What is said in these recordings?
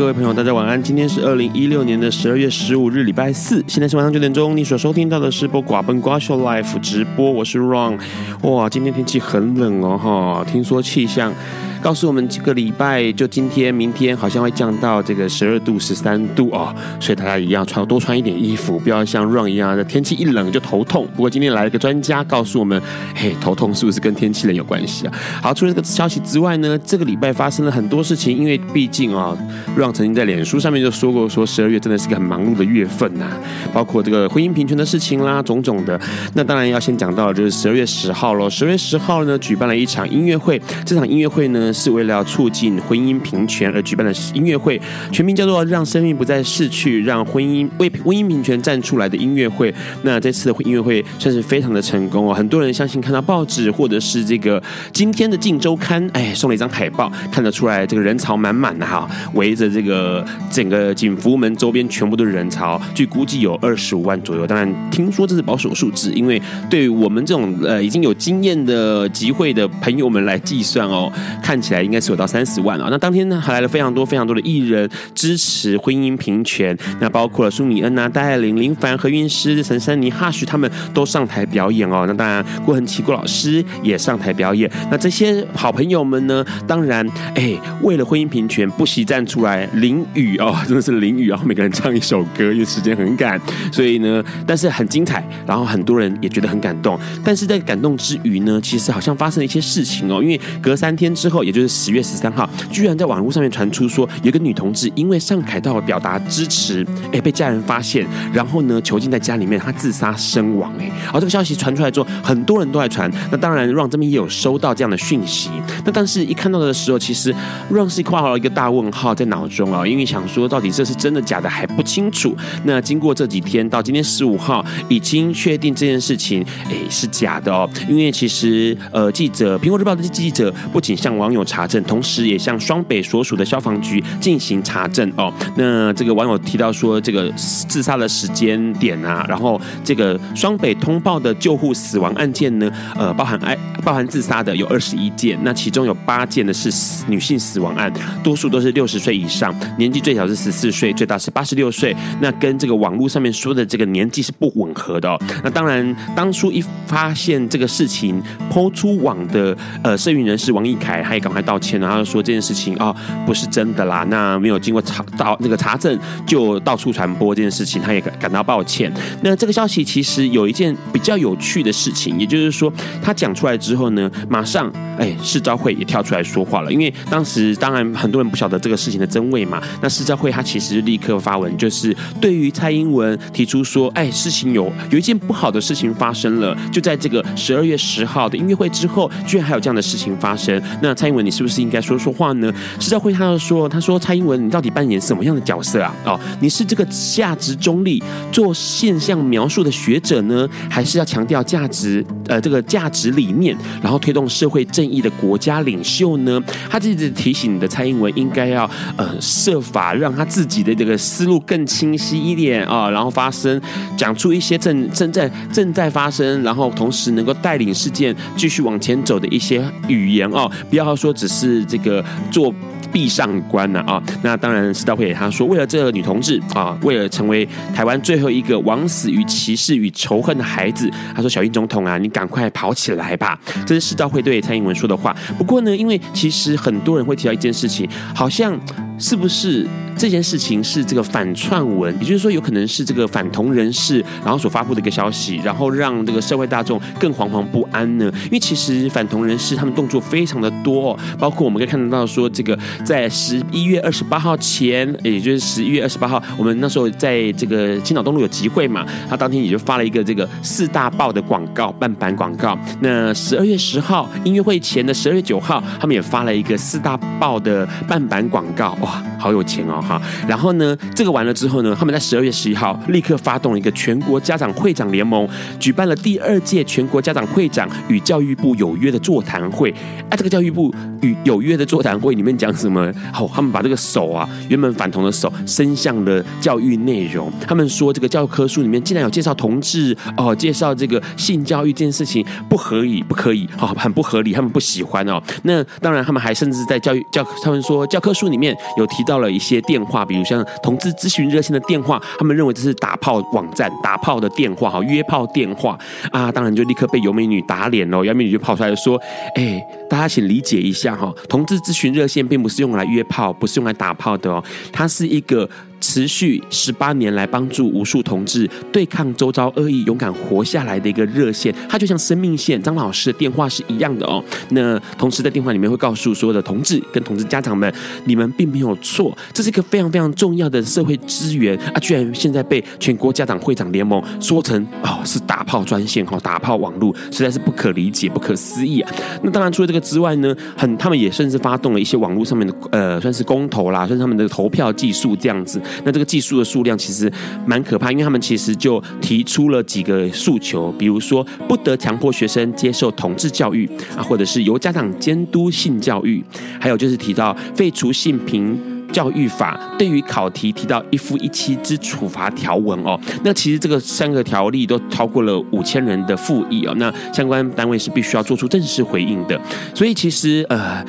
各位朋友，大家晚安。今天是二零一六年的十二月十五日，礼拜四。现在是晚上九点钟。你所收听到的是播寡本瓜秀 life 直播，我是 Ron。哇，今天天气很冷哦，哈！听说气象。告诉我们这个礼拜就今天、明天好像会降到这个十二度、十三度哦，所以大家一样穿多穿一点衣服，不要像 Run 一样的天气一冷就头痛。不过今天来了个专家告诉我们，嘿，头痛是不是跟天气冷有关系啊？好，除了这个消息之外呢，这个礼拜发生了很多事情，因为毕竟啊，Run 曾经在脸书上面就说过，说十二月真的是个很忙碌的月份呐、包括这个婚姻平权的事情啦，种种的。那当然要先讲到就是十二月十号喽，十二月十号呢举办了一场音乐会，这场音乐会呢。是为了要促进婚姻平权而举办的音乐会，全名叫做“让生命不再逝去，让婚姻为婚姻平权站出来的音乐会”。那这次的音乐会算是非常的成功哦，很多人相信看到报纸或者是这个今天的《镜周刊》，哎，送了一张海报，看得出来这个人潮满满的哈，围着这个整个景福门周边全部都是人潮，据估计有二十五万左右。当然，听说这是保守数字，因为对于我们这种呃已经有经验的集会的朋友们来计算哦，看。起来应该是有到三十万啊！那当天呢，还来了非常多非常多的艺人支持婚姻平权，那包括了舒米恩啊、戴爱玲、林凡、何韵诗、陈珊妮、哈许他们都上台表演哦。那当然，郭恒奇郭老师也上台表演。那这些好朋友们呢，当然哎，为了婚姻平权不惜站出来淋雨哦，真的是淋雨啊！然后每个人唱一首歌，因为时间很赶，所以呢，但是很精彩，然后很多人也觉得很感动。但是在感动之余呢，其实好像发生了一些事情哦，因为隔三天之后，也就是十月十三号，居然在网络上面传出说，有个女同志因为上凯道表达支持，哎，被家人发现，然后呢囚禁在家里面，她自杀身亡，哎，而这个消息传出来之后，很多人都在传。那当然，Run 这边也有收到这样的讯息。那但是一看到的时候，其实 Run 是挂好了一个大问号在脑中啊，因为想说到底这是真的假的还不清楚。那经过这几天到今天十五号，已经确定这件事情哎是假的哦，因为其实呃记者苹果日报的记者不仅向网友查证。同时，也向双北所属的消防局进行查证哦。那这个网友提到说，这个自杀的时间点啊，然后这个双北通报的救护死亡案件呢，呃，包含爱包含自杀的有二十一件，那其中有八件呢是女性死亡案，多数都是六十岁以上，年纪最小是十四岁，最大是八十六岁。那跟这个网络上面说的这个年纪是不吻合的哦。那当然，当初一发现这个事情抛出网的呃摄影人士王义凯，他也赶快道歉。然后说这件事情啊、哦、不是真的啦，那没有经过查到那个查证就到处传播这件事情，他也感感到抱歉。那这个消息其实有一件比较有趣的事情，也就是说他讲出来之后呢，马上哎市招会也跳出来说话了，因为当时当然很多人不晓得这个事情的真伪嘛。那市招会他其实立刻发文，就是对于蔡英文提出说，哎事情有有一件不好的事情发生了，就在这个十二月十号的音乐会之后，居然还有这样的事情发生。那蔡英文你是不是？应该说说话呢。是在会他说：“他说蔡英文，你到底扮演什么样的角色啊？哦，你是这个价值中立、做现象描述的学者呢，还是要强调价值呃这个价值理念，然后推动社会正义的国家领袖呢？”他一直提醒你的蔡英文应该要呃设法让他自己的这个思路更清晰一点啊，然后发声，讲出一些正正在正在发生，然后同时能够带领事件继续往前走的一些语言哦，不要说只。是这个做壁上观呢啊，那当然世道会他说，为了这个女同志啊，为了成为台湾最后一个枉死于歧视与仇恨的孩子，他说小英总统啊，你赶快跑起来吧，这是世道会对蔡英文说的话。不过呢，因为其实很多人会提到一件事情，好像。是不是这件事情是这个反串文？也就是说，有可能是这个反同人士然后所发布的一个消息，然后让这个社会大众更惶惶不安呢？因为其实反同人士他们动作非常的多，哦包括我们可以看得到说，这个在十一月二十八号前，也就是十一月二十八号，我们那时候在这个青岛东路有集会嘛，他当天也就发了一个这个四大报的广告，半版广告。那十二月十号音乐会前的十二月九号，他们也发了一个四大报的半版广告，哇，好有钱哦哈！然后呢，这个完了之后呢，他们在十二月十一号立刻发动了一个全国家长会长联盟，举办了第二届全国家长会长与教育部有约的座谈会。哎，这个教育部与有约的座谈会里面讲什么？们好，他们把这个手啊，原本反同的手伸向了教育内容。他们说，这个教科书里面竟然有介绍同志哦，介绍这个性教育这件事情不合理，不可以，好，很不合理，他们不喜欢哦。那当然，他们还甚至在教育教，他们说教科书里面有提到了一些电话，比如像同志咨询热线的电话，他们认为这是打炮网站、打炮的电话，哈，约炮电话啊，当然就立刻被尤美女打脸了。尤美女就跑出来说：“哎，大家请理解一下哈，同志咨询热线并不是用来约炮，不是用来打炮的哦，它是一个。”持续十八年来帮助无数同志对抗周遭恶意、勇敢活下来的一个热线，它就像生命线。张老师的电话是一样的哦。那同时在电话里面会告诉所有的同志跟同志家长们，你们并没有错，这是一个非常非常重要的社会资源啊！居然现在被全国家长会长联盟说成哦是打炮专线哈，打炮网络，实在是不可理解、不可思议啊！那当然除了这个之外呢，很他们也甚至发动了一些网络上面的呃，算是公投啦，算是他们的投票技术这样子。那这个技术的数量其实蛮可怕，因为他们其实就提出了几个诉求，比如说不得强迫学生接受同志教育啊，或者是由家长监督性教育，还有就是提到废除性平教育法，对于考题提到一夫一妻之处罚条文哦。那其实这个三个条例都超过了五千人的复议哦。那相关单位是必须要做出正式回应的。所以其实呃，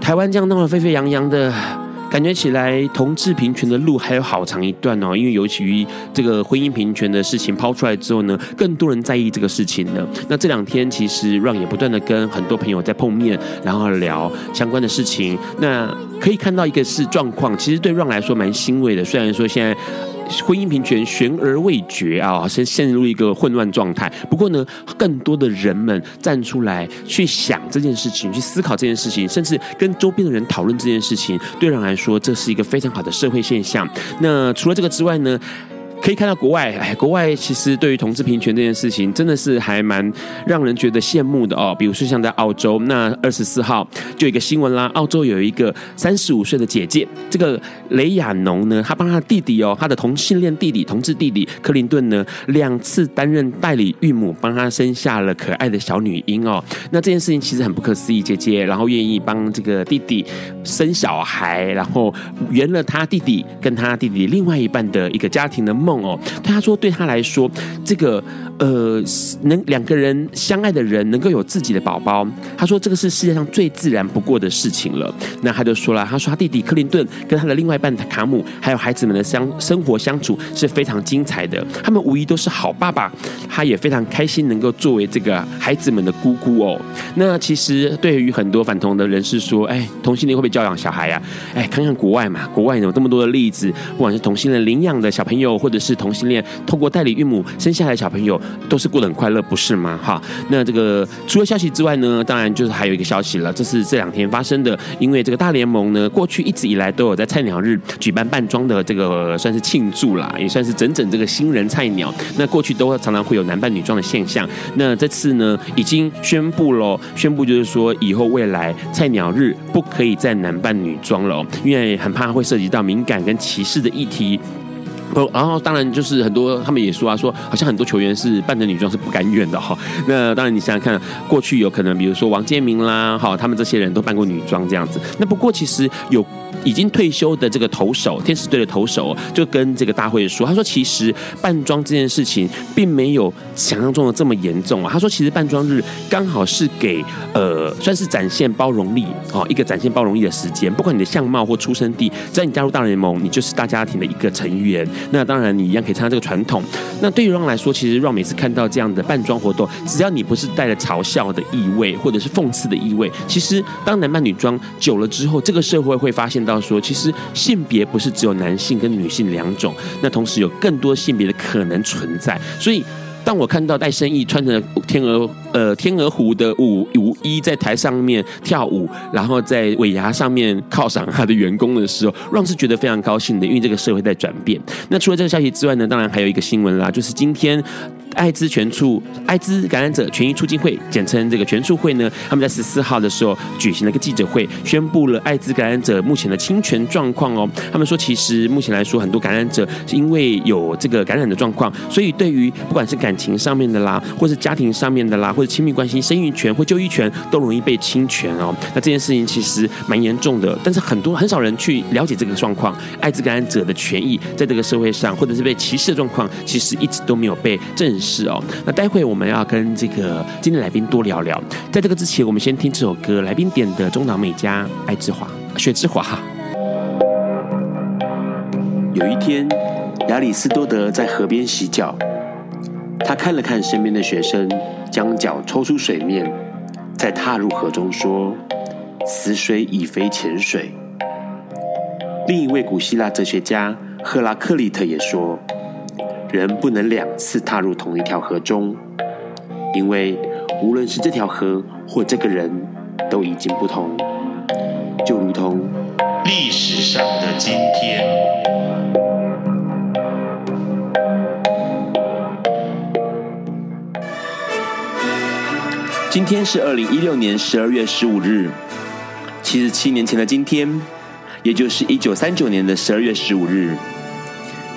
台湾这样闹得沸沸扬扬的。感觉起来，同志平权的路还有好长一段哦。因为尤其于这个婚姻平权的事情抛出来之后呢，更多人在意这个事情呢。那这两天其实让也不断的跟很多朋友在碰面，然后聊相关的事情。那可以看到一个是状况，其实对让来说蛮欣慰的。虽然说现在。婚姻平权悬而未决啊，先陷入一个混乱状态。不过呢，更多的人们站出来去想这件事情，去思考这件事情，甚至跟周边的人讨论这件事情，对人来说，这是一个非常好的社会现象。那除了这个之外呢？可以看到国外，哎，国外其实对于同志平权这件事情，真的是还蛮让人觉得羡慕的哦。比如说像在澳洲，那二十四号就有一个新闻啦，澳洲有一个三十五岁的姐姐，这个雷亚农呢，她帮她的弟弟哦，她的同性恋弟弟、同志弟弟克林顿呢，两次担任代理孕母，帮他生下了可爱的小女婴哦。那这件事情其实很不可思议，姐姐然后愿意帮这个弟弟生小孩，然后圆了他弟弟跟他弟弟另外一半的一个家庭的梦。梦哦，他说对他来说，这个呃，能两个人相爱的人能够有自己的宝宝，他说这个是世界上最自然不过的事情了。那他就说了，他说他弟弟克林顿跟他的另外一半卡姆，还有孩子们的相生活相处是非常精彩的，他们无疑都是好爸爸，他也非常开心能够作为这个孩子们的姑姑哦。那其实对于很多反同的人士说，哎，同性恋会不会教养小孩呀？哎，看看国外嘛，国外有这么多的例子，不管是同性恋领养的小朋友，或者是同性恋透过代理孕母生下来的小朋友，都是过得很快乐，不是吗？哈，那这个除了消息之外呢，当然就是还有一个消息了，这是这两天发生的，因为这个大联盟呢，过去一直以来都有在菜鸟日举办扮装的这个算是庆祝啦，也算是整整这个新人菜鸟。那过去都常常会有男扮女装的现象，那这次呢已经宣布了，宣布就是说以后未来菜鸟日不可以再男扮女装了，因为很怕会涉及到敏感跟歧视的议题。不，然后当然就是很多他们也说啊，说好像很多球员是扮的女装是不甘愿的哈。那当然你想想看，过去有可能比如说王建民啦，哈，他们这些人都扮过女装这样子。那不过其实有。已经退休的这个投手，天使队的投手就跟这个大会说，他说其实扮装这件事情并没有想象中的这么严重啊。他说其实扮装日刚好是给呃算是展现包容力哦，一个展现包容力的时间。不管你的相貌或出生地，只要你加入大联盟，你就是大家庭的一个成员。那当然你一样可以参加这个传统。那对于让来说，其实让每次看到这样的扮装活动，只要你不是带着嘲笑的意味或者是讽刺的意味，其实当男扮女装久了之后，这个社会会发。现到说，其实性别不是只有男性跟女性两种，那同时有更多性别的可能存在，所以。当我看到戴胜益穿着天鹅呃天鹅湖的舞舞衣在台上面跳舞，然后在尾牙上面犒赏他的员工的时候让是觉得非常高兴的，因为这个社会在转变。那除了这个消息之外呢，当然还有一个新闻啦，就是今天。艾滋全促、艾滋感染者权益促进会，简称这个全促会呢，他们在十四号的时候举行了一个记者会，宣布了艾滋感染者目前的侵权状况哦。他们说，其实目前来说，很多感染者是因为有这个感染的状况，所以对于不管是感情上面的啦，或是家庭上面的啦，或者亲密关系、生育权或就医权，都容易被侵权哦。那这件事情其实蛮严重的，但是很多很少人去了解这个状况。艾滋感染者的权益在这个社会上，或者是被歧视的状况，其实一直都没有被正是哦，那待会我们要跟这个今天来宾多聊聊。在这个之前，我们先听这首歌，来宾点的中岛美嘉《爱之华》，雪之华。有一天，亚里斯多德在河边洗脚，他看了看身边的学生，将脚抽出水面，再踏入河中，说：“此水已非浅水。”另一位古希腊哲学家赫拉克利特也说。人不能两次踏入同一条河中，因为无论是这条河或这个人，都已经不同。就如同历史上的今天。今天是二零一六年十二月十五日，七十七年前的今天，也就是一九三九年的十二月十五日。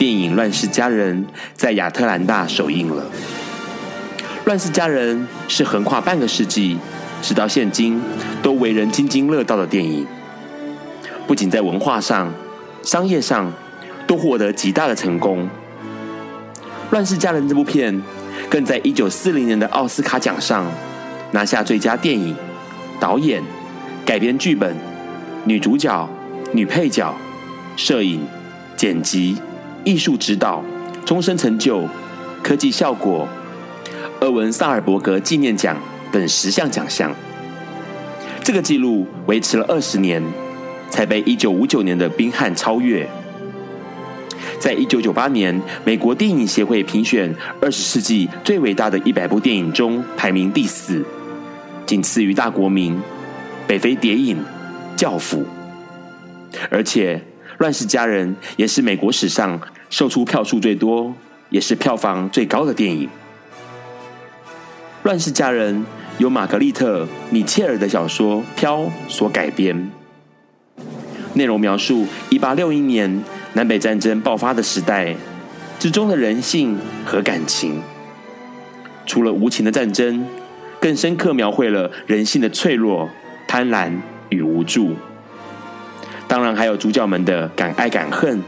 电影《乱世佳人》在亚特兰大首映了。《乱世佳人》是横跨半个世纪，直到现今都为人津津乐道的电影。不仅在文化上、商业上都获得极大的成功，《乱世佳人》这部片更在一九四零年的奥斯卡奖上拿下最佳电影、导演、改编剧本、女主角、女配角、摄影、剪辑。艺术指导、终身成就、科技效果、厄文·萨尔伯格纪念奖等十项奖项。这个纪录维持了二十年，才被一九五九年的《宾汉》超越。在一九九八年美国电影协会评选二十世纪最伟大的一百部电影中排名第四，仅次于《大国民》《北非谍影》《教父》，而且。《乱世佳人》也是美国史上售出票数最多，也是票房最高的电影。《乱世佳人》由玛格丽特·米切尔的小说《飘》所改编，内容描述一八六一年南北战争爆发的时代之中的人性和感情。除了无情的战争，更深刻描绘了人性的脆弱、贪婪与无助。当然，还有主角们的敢爱敢恨、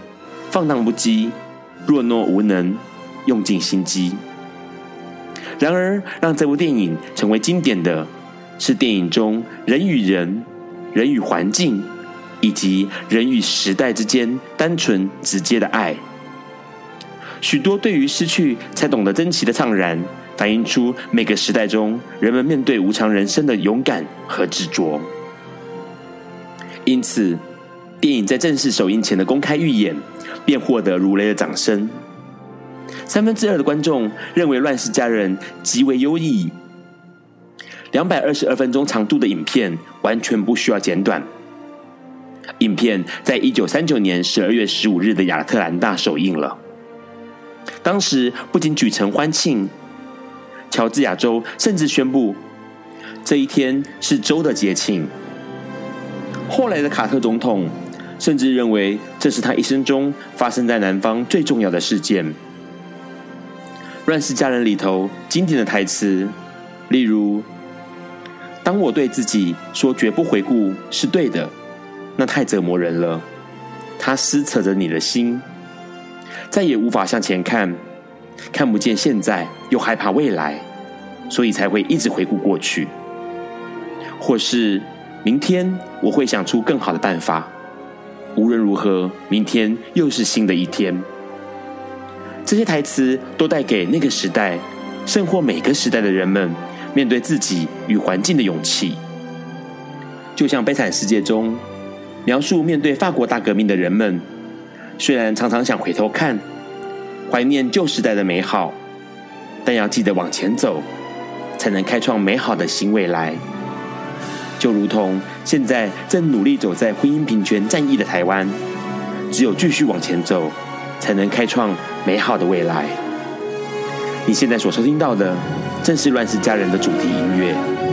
放荡不羁、懦弱无能、用尽心机。然而，让这部电影成为经典的，是电影中人与人、人与环境，以及人与时代之间单纯直接的爱。许多对于失去才懂得珍惜的怅然，反映出每个时代中人们面对无常人生的勇敢和执着。因此。电影在正式首映前的公开预演，便获得如雷的掌声。三分之二的观众认为《乱世佳人》极为优异。两百二十二分钟长度的影片完全不需要剪短。影片在一九三九年十二月十五日的亚特兰大首映了，当时不仅举城欢庆，乔治亚州甚至宣布这一天是州的节庆。后来的卡特总统。甚至认为这是他一生中发生在南方最重要的事件。《乱世佳人》里头经典的台词，例如：“当我对自己说绝不回顾是对的，那太折磨人了。它撕扯着你的心，再也无法向前看，看不见现在，又害怕未来，所以才会一直回顾过去。或是明天我会想出更好的办法。”无论如何，明天又是新的一天。这些台词都带给那个时代，甚或每个时代的人们面对自己与环境的勇气。就像《悲惨世界》中，描述面对法国大革命的人们，虽然常常想回头看，怀念旧时代的美好，但要记得往前走，才能开创美好的新未来。就如同现在正努力走在婚姻平权战役的台湾，只有继续往前走，才能开创美好的未来。你现在所收听到的，正是《乱世佳人》的主题音乐。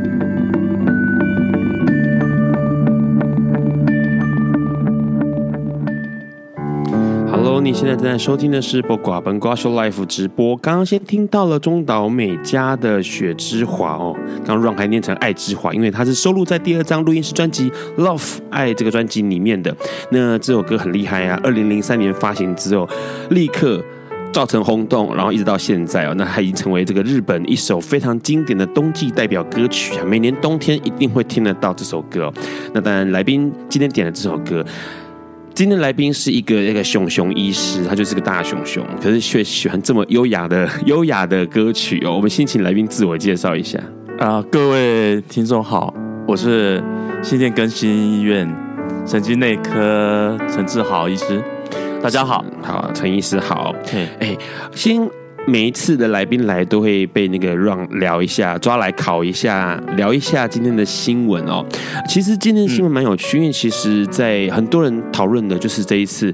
你现在正在收听的是《播瓜本瓜秀 Life》直播。刚刚先听到了中岛美嘉的《雪之华》哦，刚刚 Ron 还念成《爱之华》，因为它是收录在第二张录音室专辑《Love 爱》这个专辑里面的。那这首歌很厉害啊！二零零三年发行之后，立刻造成轰动，然后一直到现在哦，那它已经成为这个日本一首非常经典的冬季代表歌曲啊！每年冬天一定会听得到这首歌。那当然，来宾今天点了这首歌。今天来宾是一个那个熊熊医师，他就是个大熊熊，可是却喜欢这么优雅的 优雅的歌曲哦。我们先请来宾自我介绍一下啊，各位听众好，我是新店更新医院神经内科陈志豪医师，大家好，好，陈医师好，哎哎，先。每一次的来宾来都会被那个让聊一下，抓来考一下，聊一下今天的新闻哦。其实今天的新闻蛮有趣，因为其实，在很多人讨论的就是这一次，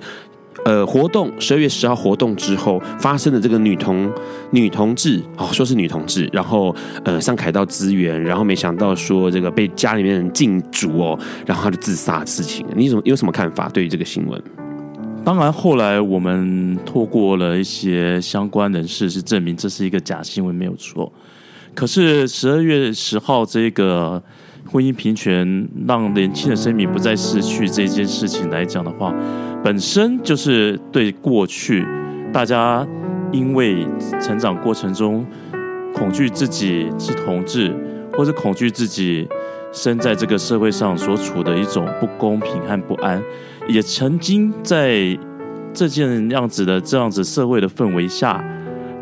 呃，活动十二月十号活动之后发生的这个女同女同志哦，说是女同志，然后呃上凯道资源，然后没想到说这个被家里面人禁足哦，然后他就自杀的事情，你怎么有什么看法？对于这个新闻？当然，后来我们透过了一些相关人士，是证明这是一个假新闻，没有错。可是十二月十号这个婚姻平权，让年轻的生命不再逝去这件事情来讲的话，本身就是对过去大家因为成长过程中恐惧自己是同志，或者恐惧自己生在这个社会上所处的一种不公平和不安。也曾经在这件样子的这样子社会的氛围下，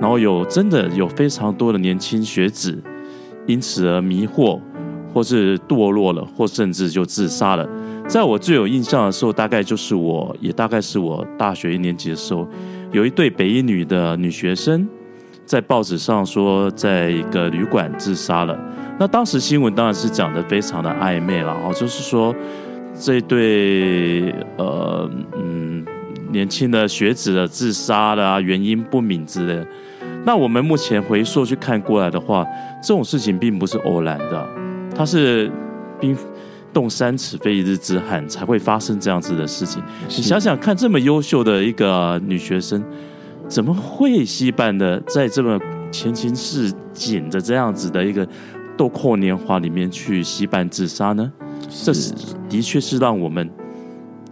然后有真的有非常多的年轻学子因此而迷惑，或是堕落了，或甚至就自杀了。在我最有印象的时候，大概就是我也大概是我大学一年级的时候，有一对北一女的女学生在报纸上说，在一个旅馆自杀了。那当时新闻当然是讲得非常的暧昧了，哦，就是说。这对呃嗯年轻的学子的自杀的啊，原因不明之类的。那我们目前回溯去看过来的话，这种事情并不是偶然的，它是冰冻三尺非一日之寒才会发生这样子的事情。你想想看，这么优秀的一个女学生，怎么会惜办的在这么前情似锦的这样子的一个豆蔻年华里面去惜办自杀呢？这是的确是让我们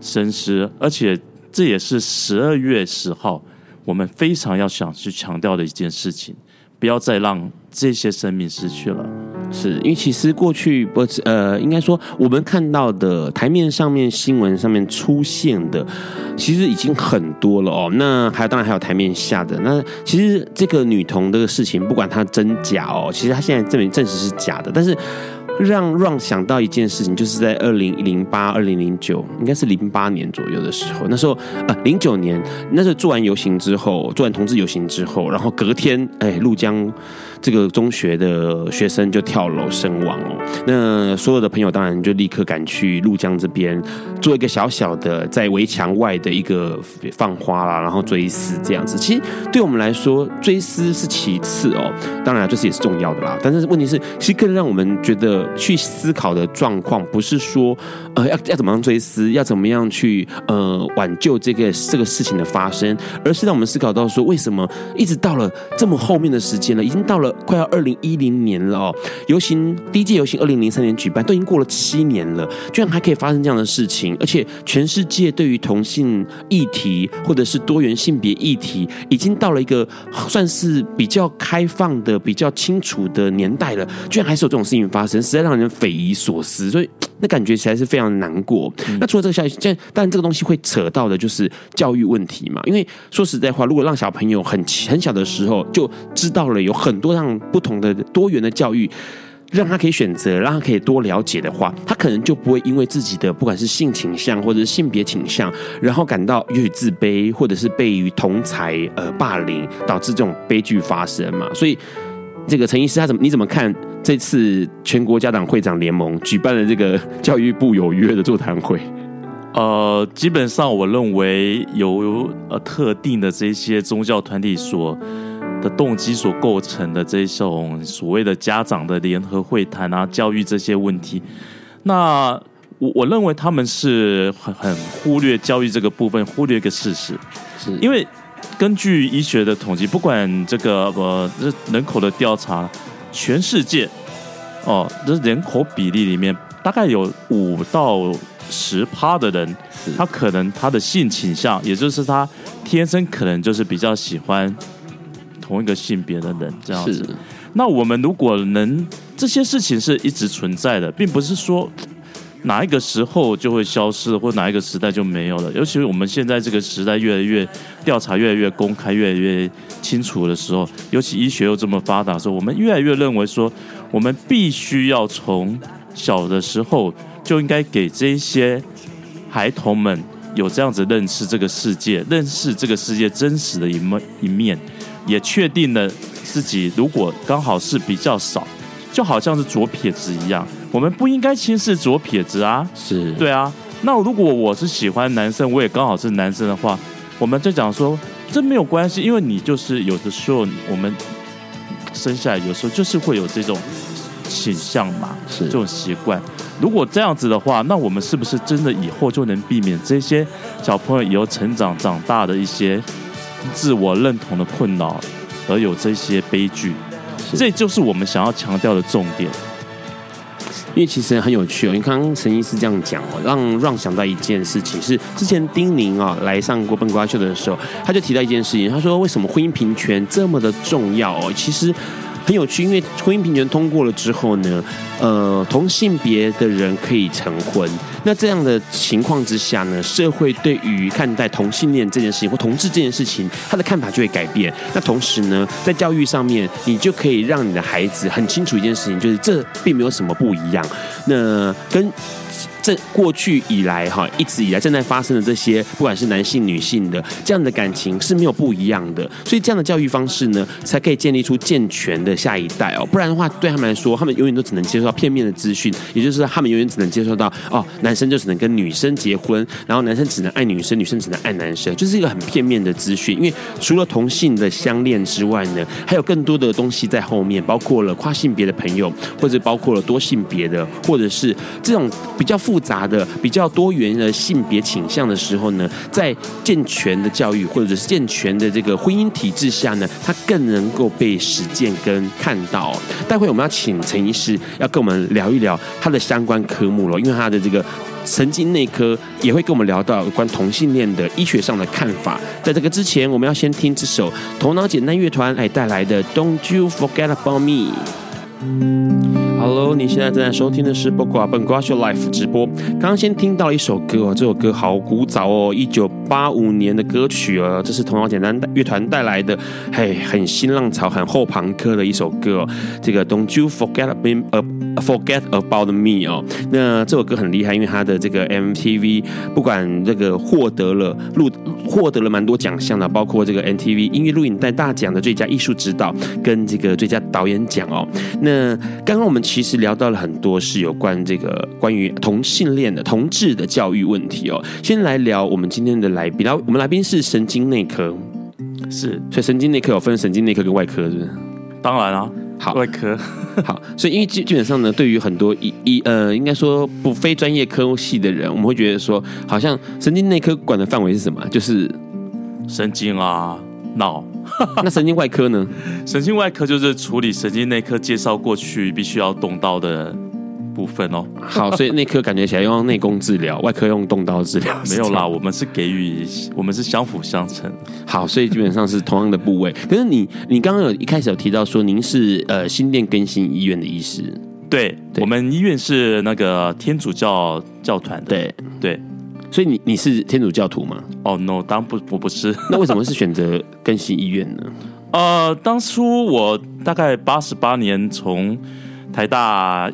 深思，而且这也是十二月十号我们非常要想去强调的一件事情，不要再让这些生命失去了。是因为其实过去不呃，应该说我们看到的台面上面新闻上面出现的，其实已经很多了哦。那还有当然还有台面下的，那其实这个女童这个事情，不管它真假哦，其实它现在证明证实是假的，但是。让让想到一件事情，就是在二零零八、二零零九，应该是零八年左右的时候，那时候啊，零九年，那时候做完游行之后，做完同志游行之后，然后隔天，哎，鹭江。这个中学的学生就跳楼身亡哦，那所有的朋友当然就立刻赶去鹭江这边做一个小小的在围墙外的一个放花啦，然后追思这样子。其实对我们来说，追思是其次哦，当然这是也是重要的啦。但是问题是，其实更让我们觉得去思考的状况，不是说呃要要怎么样追思，要怎么样去呃挽救这个这个事情的发生，而是让我们思考到说，为什么一直到了这么后面的时间了，已经到了快要二零一零年了哦，游行第一届游行二零零三年举办，都已经过了七年了，居然还可以发生这样的事情，而且全世界对于同性议题或者是多元性别议题，已经到了一个算是比较开放的、比较清楚的年代了，居然还是有这种事情发生，实在让人匪夷所思。所以那感觉实在是非常难过。嗯、那除了这个消息，这但这个东西会扯到的就是教育问题嘛？因为说实在话，如果让小朋友很很小的时候就知道了有很多不同的多元的教育。让他可以选择，让他可以多了解的话，他可能就不会因为自己的不管是性倾向或者是性别倾向，然后感到越自卑，或者是被于同才呃霸凌，导致这种悲剧发生嘛。所以，这个陈医师他怎么你怎么看这次全国家长会长联盟举办了这个教育部有约的座谈会？呃，基本上我认为有呃特定的这些宗教团体所。的动机所构成的这种所谓的家长的联合会谈啊，教育这些问题，那我我认为他们是很很忽略教育这个部分，忽略一个事实，是。因为根据医学的统计，不管这个呃这人口的调查，全世界哦，这人口比例里面大概有五到十趴的人，他可能他的性倾向，也就是他天生可能就是比较喜欢。同一个性别的人这样子，那我们如果能这些事情是一直存在的，并不是说哪一个时候就会消失，或哪一个时代就没有了。尤其是我们现在这个时代越来越调查越来越公开，越来越清楚的时候，尤其医学又这么发达的时候，我们越来越认为说，我们必须要从小的时候就应该给这些孩童们有这样子认识这个世界，认识这个世界真实的一面一面。也确定了自己，如果刚好是比较少，就好像是左撇子一样，我们不应该轻视左撇子啊。是对啊。那如果我是喜欢男生，我也刚好是男生的话，我们就讲说这没有关系，因为你就是有的时候我们生下来有时候就是会有这种倾向嘛，是这种习惯。如果这样子的话，那我们是不是真的以后就能避免这些小朋友以后成长长大的一些？自我认同的困扰，而有这些悲剧，这就是我们想要强调的重点。因为其实很有趣哦，因为刚刚陈医师这样讲哦，让让想到一件事情，是之前丁宁啊来上过笨瓜秀的时候，他就提到一件事情，他说为什么婚姻平权这么的重要哦？其实。很有趣，因为婚姻平权通过了之后呢，呃，同性别的人可以成婚。那这样的情况之下呢，社会对于看待同性恋这件事情或同志这件事情，他的看法就会改变。那同时呢，在教育上面，你就可以让你的孩子很清楚一件事情，就是这并没有什么不一样。那跟这过去以来哈，一直以来正在发生的这些，不管是男性、女性的这样的感情是没有不一样的，所以这样的教育方式呢，才可以建立出健全的下一代哦。不然的话，对他们来说，他们永远都只能接受到片面的资讯，也就是他们永远只能接受到哦，男生就只能跟女生结婚，然后男生只能爱女生，女生只能爱男生，就是一个很片面的资讯。因为除了同性的相恋之外呢，还有更多的东西在后面，包括了跨性别的朋友，或者包括了多性别的，或者是这种比较复复杂的、比较多元的性别倾向的时候呢，在健全的教育或者是健全的这个婚姻体制下呢，它更能够被实践跟看到。待会我们要请陈医师要跟我们聊一聊他的相关科目了，因为他的这个神经内科也会跟我们聊到有关同性恋的医学上的看法。在这个之前，我们要先听这首头脑简单乐团来带来的《Don't You Forget About Me》。Hello，你现在正在收听的是《笨瓜笨瓜秀》Life 直播。刚刚先听到一首歌哦，这首歌好古早哦，一九八五年的歌曲哦，这是头脑简单乐团带来的，嘿，很新浪潮、很后朋克的一首歌。这个 Don't you forget me？Forget about me 哦。那这首歌很厉害，因为它的这个 MTV 不管这个获得了录获得了蛮多奖项的，包括这个 MTV 音乐录影带大奖的最佳艺术指导跟这个最佳导演奖哦。那刚刚我们。其实聊到了很多是有关这个关于同性恋的同志的教育问题哦。先来聊我们今天的来宾，然后我们来宾是神经内科，是，所以神经内科有分神经内科跟外科，是不是？当然啊，好，外科。好，所以因为基基本上呢，对于很多医医呃，应该说不非专业科系的人，我们会觉得说，好像神经内科管的范围是什么？就是神经啊，脑。那神经外科呢？神经外科就是处理神经内科介绍过去必须要动刀的部分哦。好，所以内科感觉起来用内功治疗，外科用动刀治疗。没有啦，我们是给予，我们是相辅相成。好，所以基本上是同样的部位。可是你，你刚刚有一开始有提到说，您是呃新店更新医院的医师。对，对我们医院是那个天主教教团的。对对。所以你你是天主教徒吗？哦、oh,，no，当不我不是。那为什么是选择更新医院呢？呃，当初我大概八十八年从台大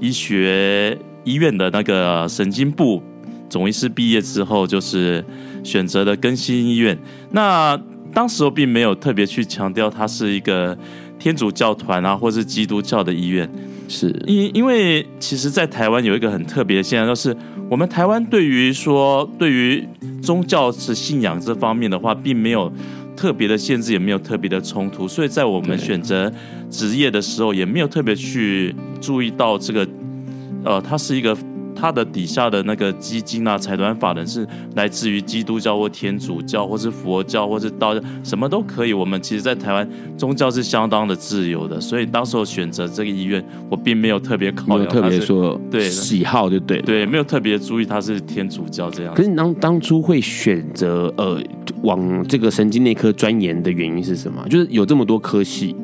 医学医院的那个神经部总医师毕业之后，就是选择了更新医院。那当时我并没有特别去强调它是一个天主教团啊，或是基督教的医院。是因因为其实，在台湾有一个很特别的现象，就是我们台湾对于说对于宗教是信仰这方面的话，并没有特别的限制，也没有特别的冲突，所以在我们选择职业的时候，也没有特别去注意到这个，呃，它是一个。他的底下的那个基金啊，财团法人是来自于基督教或天主教，或是佛教，或是道教，什么都可以。我们其实，在台湾宗教是相当的自由的，所以当时我选择这个医院，我并没有特别考虑，特别说对喜好就对对，没有特别注意他是天主教这样。可是你当当初会选择呃往这个神经内科钻研的原因是什么？就是有这么多科系。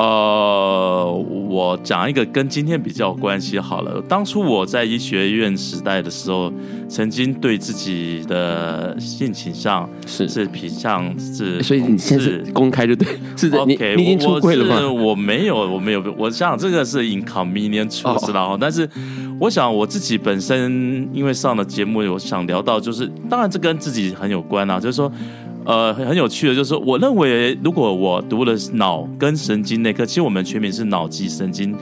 呃，我讲一个跟今天比较有关系好了。当初我在医学院时代的时候，曾经对自己的性倾向是是偏向是，所以你现在是公开就对，是的，OK，你已经出柜了吗？我没有，我没有，我想这个是 inconvenient truth 知道，但是我想我自己本身因为上了节目，我想聊到就是，当然这跟自己很有关啊，就是说。呃，很有趣的，就是我认为，如果我读了脑跟神经内科，其实我们全名是脑脊神经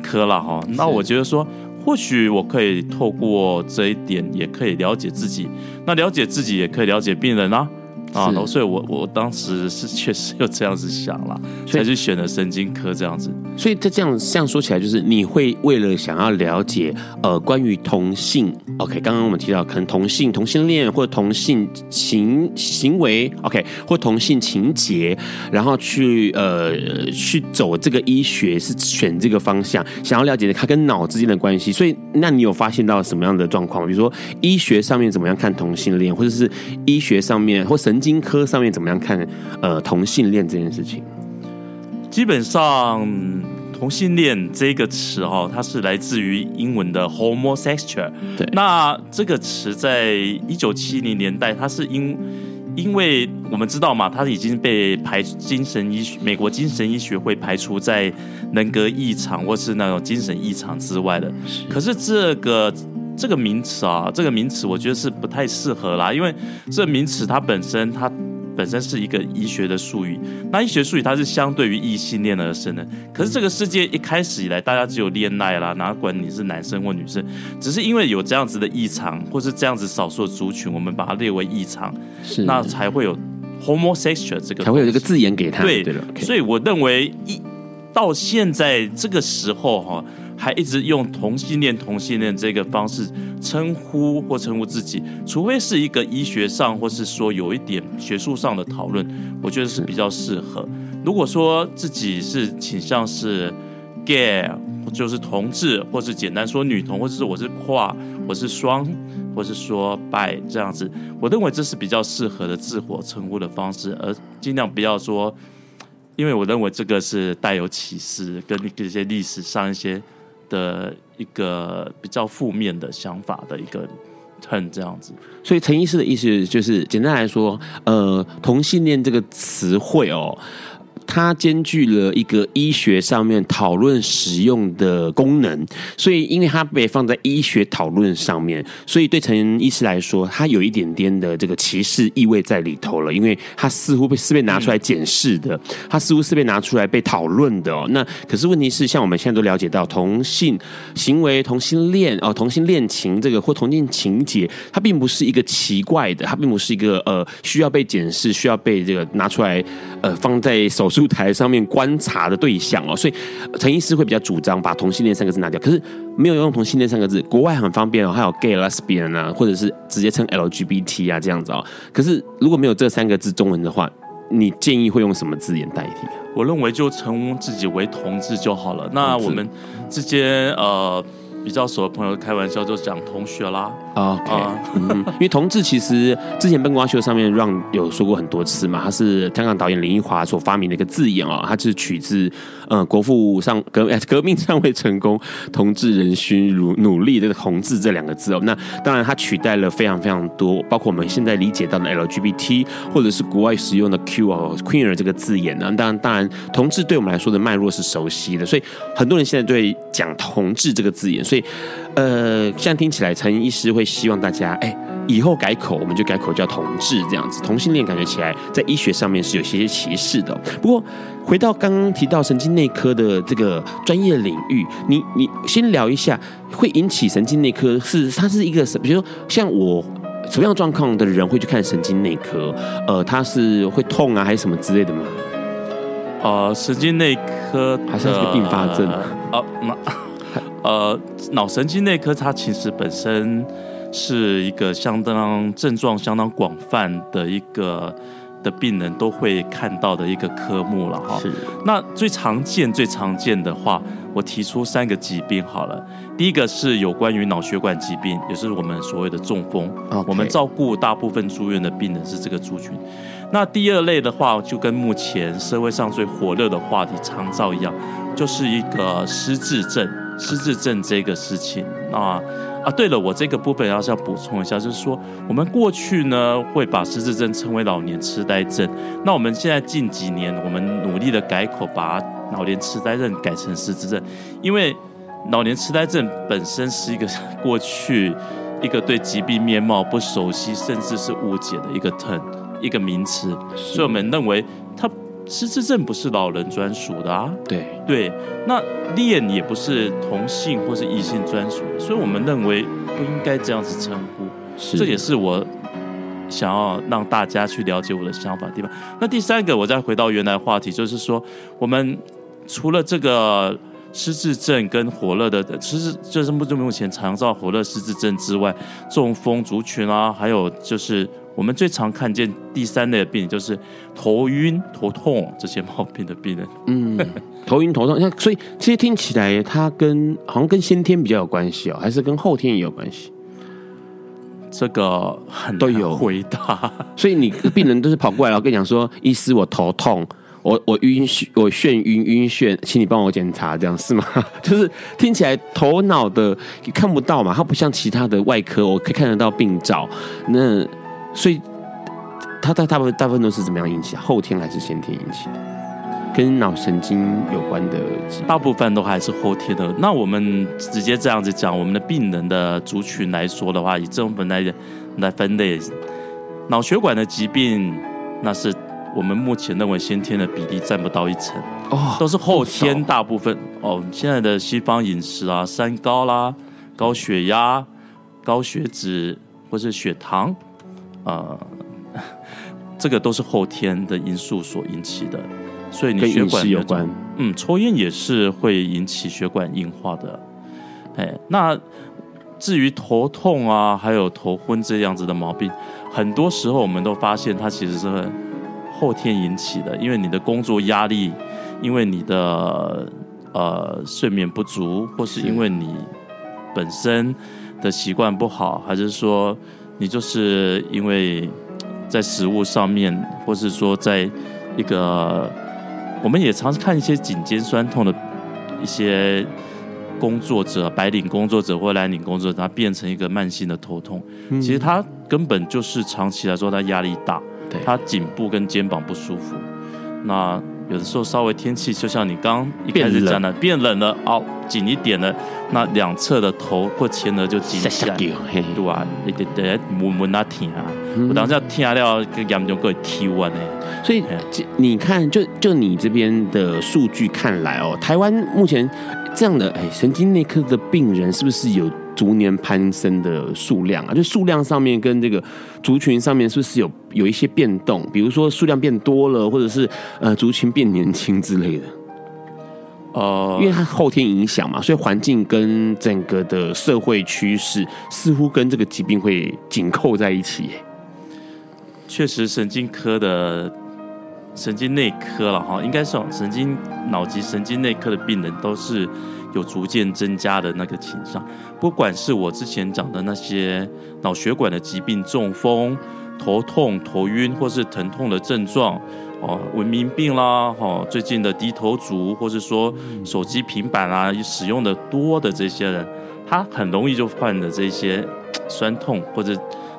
科了哈。那我觉得说，或许我可以透过这一点，也可以了解自己。那了解自己，也可以了解病人啊。啊，然后所以我我当时是确实有这样子想了，才去选了神经科这样子。所以他这样这样说起来，就是你会为了想要了解呃关于同性，OK，刚刚我们提到可能同性同性恋或者同性情行为，OK，或同性情节，然后去呃去走这个医学是选这个方向，想要了解它跟脑之间的关系。所以，那你有发现到什么样的状况？比如说医学上面怎么样看同性恋，或者是医学上面或神。经科上面怎么样看？呃，同性恋这件事情，基本上同性恋这个词哈，它是来自于英文的 homosexual。对，那这个词在一九七零年代，它是因因为我们知道嘛，它已经被排精神医学美国精神医学会排除在人格异常或是那种精神异常之外的。是，可是这个。这个名词啊，这个名词我觉得是不太适合啦，因为这个名词它本身它本身是一个医学的术语，那医学术语它是相对于异性恋而生的。可是这个世界一开始以来，大家只有恋爱啦，哪管你是男生或女生，只是因为有这样子的异常，或是这样子少数的族群，我们把它列为异常，是那才会有 homosexual 这个，才会有这个字眼给他。对，对了，所以我认为一到现在这个时候哈。还一直用同性恋、同性恋这个方式称呼或称呼自己，除非是一个医学上或是说有一点学术上的讨论，我觉得是比较适合。如果说自己是倾向是 gay，就是同志，或是简单说女同，或者是我是跨，我是双，或是说 bi 这样子，我认为这是比较适合的自我称呼的方式，而尽量不要说，因为我认为这个是带有歧视，跟一些历史上一些。的一个比较负面的想法的一个很这样子，所以陈医师的意思就是，简单来说，呃，同性恋这个词汇哦。它兼具了一个医学上面讨论使用的功能，所以因为它被放在医学讨论上面，所以对陈医师来说，它有一点点的这个歧视意味在里头了，因为它似乎被是被拿出来检视的，它似乎是被拿出来被讨论的哦。那可是问题是，像我们现在都了解到，同性行为、同性恋哦、同性恋情这个或同性情节，它并不是一个奇怪的，它并不是一个呃需要被检视、需要被这个拿出来呃放在手。术台上面观察的对象哦，所以陈医师会比较主张把同性恋三个字拿掉，可是没有用同性恋三个字，国外很方便哦，还有 gay、lesbian 啊，或者是直接称 LGBT 啊这样子哦。可是如果没有这三个字中文的话，你建议会用什么字眼代替？我认为就称自己为同志就好了。那我们之间呃。比较熟的朋友开玩笑就讲同学啦，OK，嗯，因为同志其实之前笨瓜秀上面让有说过很多次嘛，他是香港导演林奕华所发明的一个字眼哦，他是取自呃国父上 革革命尚未成功，同志仍需努努力的同志这两个字哦，那当然它取代了非常非常多，包括我们现在理解到的 LGBT 或者是国外使用的 Q 哦 Queer 这个字眼呢，当然当然同志对我们来说的脉络是熟悉的，所以很多人现在对讲同志这个字眼。所以，呃，现在听起来，陈医师会希望大家，哎，以后改口，我们就改口叫同志这样子。同性恋感觉起来在医学上面是有些些歧视的。不过，回到刚刚提到神经内科的这个专业领域，你你先聊一下，会引起神经内科是它是一个什？比如说，像我什么样状况的人会去看神经内科？呃，他是会痛啊，还是什么之类的吗？呃，神经内科还是一个并发症啊？呃那呃，脑神经内科它其实本身是一个相当症状相当广泛的一个的病人都会看到的一个科目了哈。是。那最常见、最常见的话，我提出三个疾病好了。第一个是有关于脑血管疾病，也是我们所谓的中风。Okay. 我们照顾大部分住院的病人是这个族群。那第二类的话，就跟目前社会上最火热的话题肠照一样，就是一个失智症。失智症这个事情啊啊，对了，我这个部分要是要补充一下，就是说我们过去呢会把失智症称为老年痴呆症，那我们现在近几年我们努力的改口，把老年痴呆症改成失智症，因为老年痴呆症本身是一个 过去一个对疾病面貌不熟悉，甚至是误解的一个 term 一个名词，所以我们认为它。失智症不是老人专属的啊，对对，那恋也不是同性或是异性专属的，所以我们认为不应该这样子称呼，是这也是我想要让大家去了解我的想法的地方。那第三个，我再回到原来话题，就是说，我们除了这个失智症跟火热的，其实就是目目前常照火热失智症之外，中风族群啊，还有就是。我们最常看见第三类的病，就是头晕、头痛这些毛病的病人。嗯，头晕头痛，那所以其实听起来，它跟好像跟先天比较有关系哦，还是跟后天也有关系？这个很都有回答。所以你病人都是跑过来，然后跟你讲说：“医师，我头痛，我我晕眩，我眩晕晕眩，请你帮我检查，这样是吗？” 就是听起来头脑的看不到嘛，它不像其他的外科，我可以看得到病灶。那所以，它大大部分大部分都是怎么样引起？后天还是先天引起的？跟脑神经有关的，大部分都还是后天的。那我们直接这样子讲，我们的病人的族群来说的话，以这种分来来分类，脑血管的疾病，那是我们目前认为先天的比例占不到一成哦，都是后天大部分哦。现在的西方饮食啊，三高啦，高血压、高血脂或是血糖。呃，这个都是后天的因素所引起的，所以你血管有关，嗯，抽烟也是会引起血管硬化的。哎，那至于头痛啊，还有头昏这样子的毛病，很多时候我们都发现它其实是后天引起的，因为你的工作压力，因为你的呃睡眠不足，或是因为你本身的习惯不好，还是说。你就是因为在食物上面，或是说在一个，我们也常常看一些颈肩酸痛的一些工作者，白领工作者或蓝领工作者，他变成一个慢性的头痛。嗯、其实他根本就是长期来说，他压力大，对他颈部跟肩膀不舒服。那有的时候稍微天气，就像你刚一开始讲的，变冷了，哦，紧一点了，那两侧的头或前额就紧起来，对啊，你得得闻闻那听啊，我当时要听下料，跟严重会体温呢。所以，你看，就就你这边的数据看来哦，台湾目前这样的哎神经内科的病人是不是有逐年攀升的数量啊？就数量上面跟这个族群上面是不是有有一些变动？比如说数量变多了，或者是呃族群变年轻之类的？呃，因为它后天影响嘛，所以环境跟整个的社会趋势似乎跟这个疾病会紧扣在一起。确实，神经科的神经内科了哈，应该是神经脑及神经内科的病人都是有逐渐增加的那个倾向。不管是我之前讲的那些脑血管的疾病，中风、头痛、头晕或是疼痛的症状。哦，文明病啦，哦，最近的低头族，或是说手机、平板啊，使用的多的这些人，他很容易就患了这些酸痛或者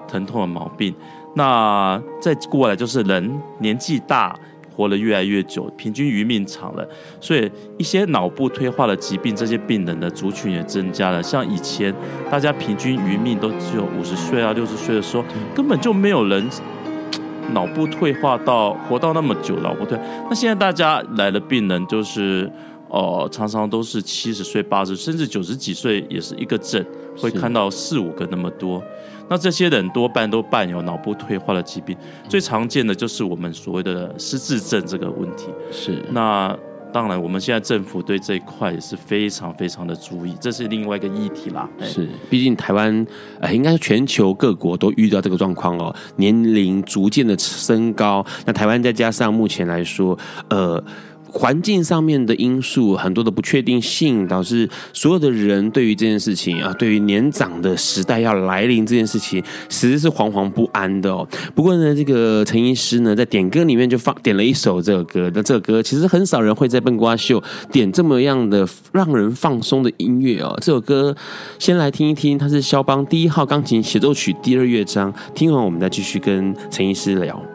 疼痛的毛病。那再过来就是人年纪大，活得越来越久，平均余命长了，所以一些脑部退化的疾病，这些病人的族群也增加了。像以前大家平均余命都只有五十岁啊、六十岁的时候，根本就没有人。脑部退化到活到那么久，脑部退。那现在大家来的病人就是，呃，常常都是七十岁、八十，甚至九十几岁，也是一个诊会看到四五个那么多。那这些人多半都伴有脑部退化的疾病，最常见的就是我们所谓的失智症这个问题。是那。当然，我们现在政府对这一块也是非常非常的注意，这是另外一个议题啦。是，毕竟台湾呃，应该是全球各国都遇到这个状况哦，年龄逐渐的升高，那台湾再加上目前来说，呃。环境上面的因素，很多的不确定性，导致所有的人对于这件事情啊，对于年长的时代要来临这件事情，其实是惶惶不安的哦。不过呢，这个陈医师呢，在点歌里面就放点了一首这个歌，那这个歌其实很少人会在笨瓜秀点这么样的让人放松的音乐哦。这首歌先来听一听，它是肖邦第一号钢琴协奏曲第二乐章，听完我们再继续跟陈医师聊。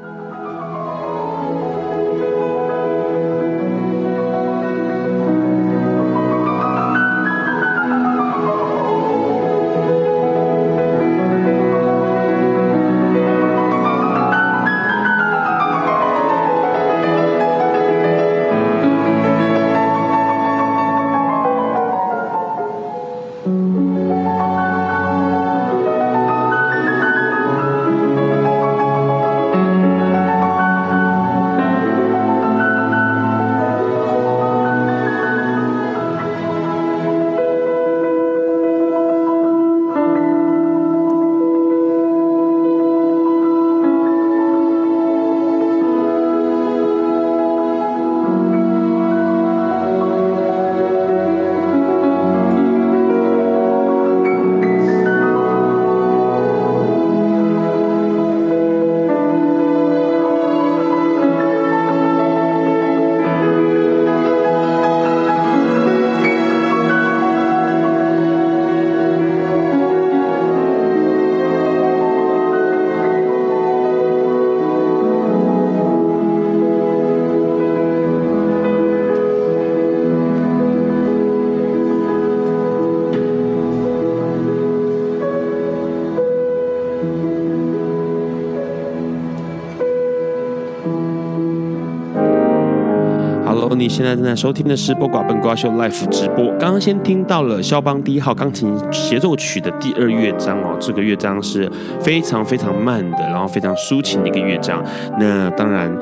现在正在收听的是《播瓜笨瓜秀》Live 直播。刚刚先听到了肖邦第一号钢琴协奏曲的第二乐章哦，这个乐章是非常非常慢的，然后非常抒情的一个乐章。那当然。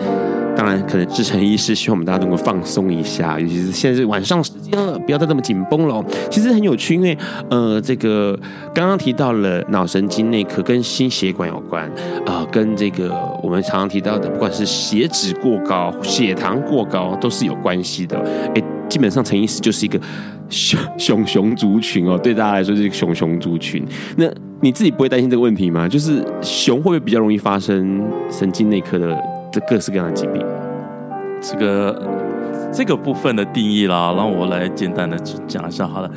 当然，可能志成医师希望我们大家能够放松一下，尤其是现在是晚上时间了，不要再这么紧绷了。其实很有趣，因为呃，这个刚刚提到了脑神经内科跟心血管有关，啊、跟这个我们常常提到的，不管是血脂过高、血糖过高，都是有关系的。哎，基本上陈医师就是一个 熊熊熊族群哦，对大家来说是一个熊熊族群。那你自己不会担心这个问题吗？就是熊会不会比较容易发生神经内科的这？各式各样的疾病，这个这个部分的定义啦，让我来简单的讲一下好了。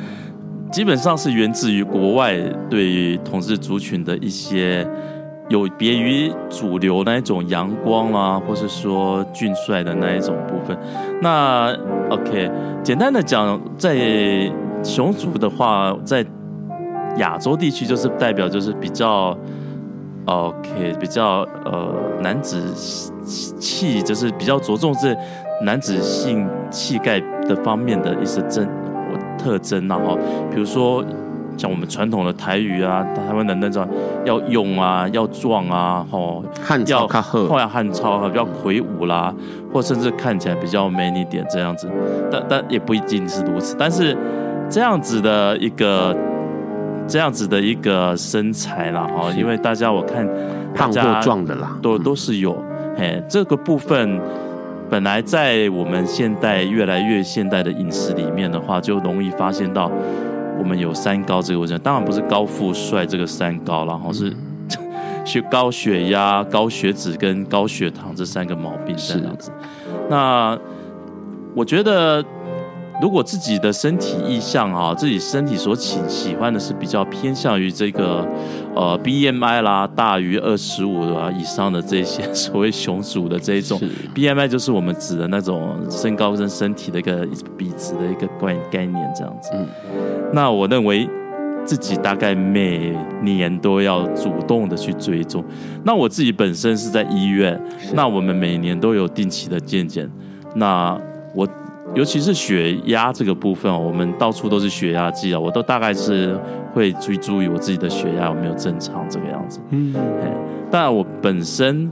基本上是源自于国外对于同志族群的一些有别于主流那一种阳光啦，或是说俊帅的那一种部分。那 OK，简单的讲，在熊族的话，在亚洲地区就是代表就是比较。OK，比较呃男子气就是比较着重是男子性气概的方面的一些征特征，然后比如说像我们传统的台语啊，台湾的那种要用啊，要壮啊，吼，汉要后后来汉超比较魁梧啦，或甚至看起来比较 man 一点这样子，但但也不一定是如此。但是这样子的一个这样子的一个身材啦，哈，因为大家我看胖或壮的啦，都都是有，哎，这个部分。本来在我们现代越来越现代的饮食里面的话，就容易发现到我们有三高这个问题。当然不是高富帅这个三高，然后是 血高血压、高血脂跟高血糖这三个毛病这样子。那我觉得。如果自己的身体意向啊，自己身体所喜喜欢的是比较偏向于这个呃 BMI 啦，大于二十五啊以上的这些 所谓雄鼠的这一种 BMI，就是我们指的那种身高跟身体的一个比值的一个概概念这样子。嗯，那我认为自己大概每年都要主动的去追踪。那我自己本身是在医院，那我们每年都有定期的健检。那我。尤其是血压这个部分，我们到处都是血压计啊，我都大概是会去注意我自己的血压有没有正常这个样子。嗯，但我本身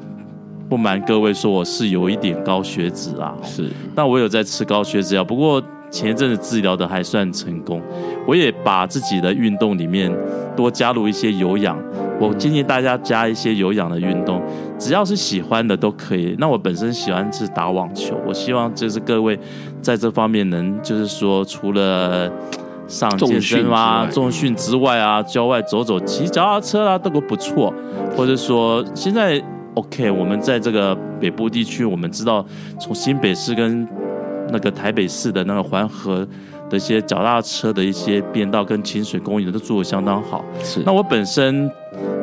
不瞒各位说，我是有一点高血脂啊。是，但我有在吃高血脂药，不过。前一阵子治疗的还算成功，我也把自己的运动里面多加入一些有氧。我建议大家加一些有氧的运动，只要是喜欢的都可以。那我本身喜欢是打网球，我希望就是各位在这方面能就是说，除了上健身啊、重训之外啊，郊外走走、骑脚踏车啊，都不错。或者说现在 OK，我们在这个北部地区，我们知道从新北市跟那个台北市的那个环河的一些脚踏车的一些便道跟清水公园都做得相当好。是。那我本身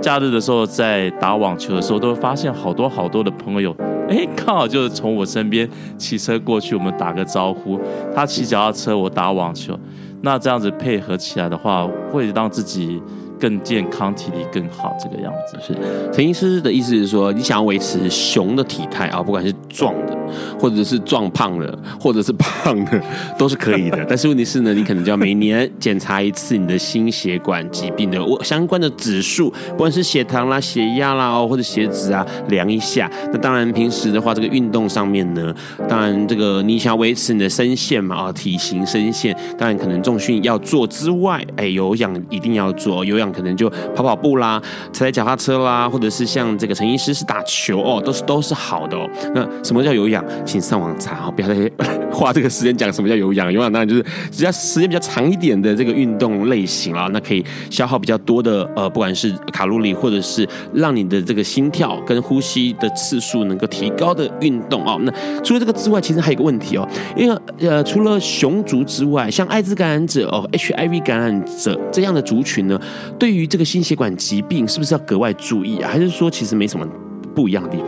假日的时候在打网球的时候，都会发现好多好多的朋友，哎，刚好就是从我身边骑车过去，我们打个招呼。他骑脚踏车，我打网球，那这样子配合起来的话，会让自己。更健康，体力更好，这个样子是。陈医师的意思是说，你想要维持熊的体态啊，不管是壮的，或者是壮胖的，或者是胖的，都是可以的。但是问题是呢，你可能就要每年检查一次你的心血管疾病的相关的指数，不管是血糖啦、血压啦，或者血脂啊，量一下。那当然，平时的话，这个运动上面呢，当然这个你想要维持你的身线嘛，啊，体型身线，当然可能重训要做之外，哎，有氧一定要做，有氧。可能就跑跑步啦，踩踩脚踏车啦，或者是像这个陈医师是打球哦，都是都是好的哦。那什么叫有氧？请上网查哦，不要再 花这个时间讲什么叫有氧。有氧当然就是只要时间比较长一点的这个运动类型啦，那可以消耗比较多的呃，不管是卡路里，或者是让你的这个心跳跟呼吸的次数能够提高的运动哦。那除了这个之外，其实还有一个问题哦，因为呃，除了熊族之外，像艾滋感染者哦，HIV 感染者这样的族群呢。对于这个心血管疾病，是不是要格外注意啊？还是说其实没什么不一样的地方？